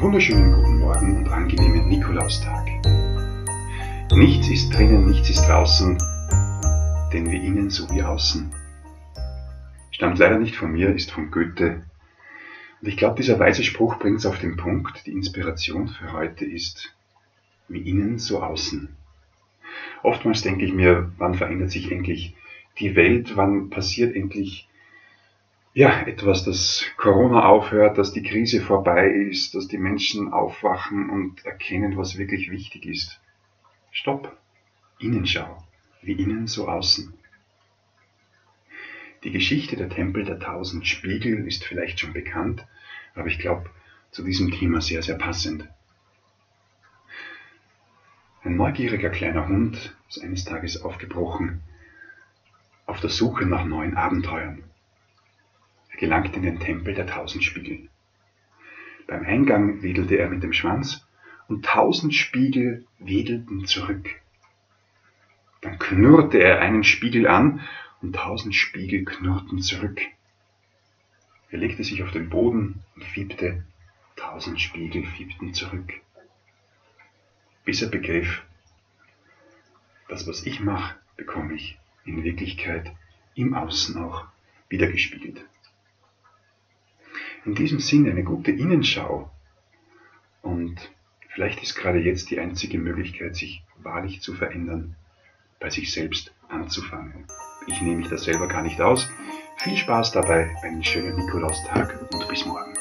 wunderschönen guten Morgen und angenehmen Nikolaustag. Nichts ist drinnen, nichts ist draußen, denn wie innen so wie außen. Stammt leider nicht von mir, ist von Goethe. Und ich glaube, dieser weise Spruch bringt es auf den Punkt. Die Inspiration für heute ist wie innen so außen. Oftmals denke ich mir, wann verändert sich endlich die Welt, wann passiert endlich ja, etwas, dass Corona aufhört, dass die Krise vorbei ist, dass die Menschen aufwachen und erkennen, was wirklich wichtig ist. Stopp. Innenschau. Wie innen, so außen. Die Geschichte der Tempel der tausend Spiegel ist vielleicht schon bekannt, aber ich glaube zu diesem Thema sehr, sehr passend. Ein neugieriger kleiner Hund ist eines Tages aufgebrochen auf der Suche nach neuen Abenteuern. Gelangte in den Tempel der tausend Spiegel. Beim Eingang wedelte er mit dem Schwanz und tausend Spiegel wedelten zurück. Dann knurrte er einen Spiegel an und tausend Spiegel knurrten zurück. Er legte sich auf den Boden und fiebte, tausend Spiegel fiebten zurück. Bis er begriff, das, was ich mache, bekomme ich in Wirklichkeit im Außen auch wiedergespiegelt. In diesem Sinne eine gute Innenschau und vielleicht ist gerade jetzt die einzige Möglichkeit, sich wahrlich zu verändern, bei sich selbst anzufangen. Ich nehme mich das selber gar nicht aus. Viel Spaß dabei, einen schönen Nikolaustag und bis morgen.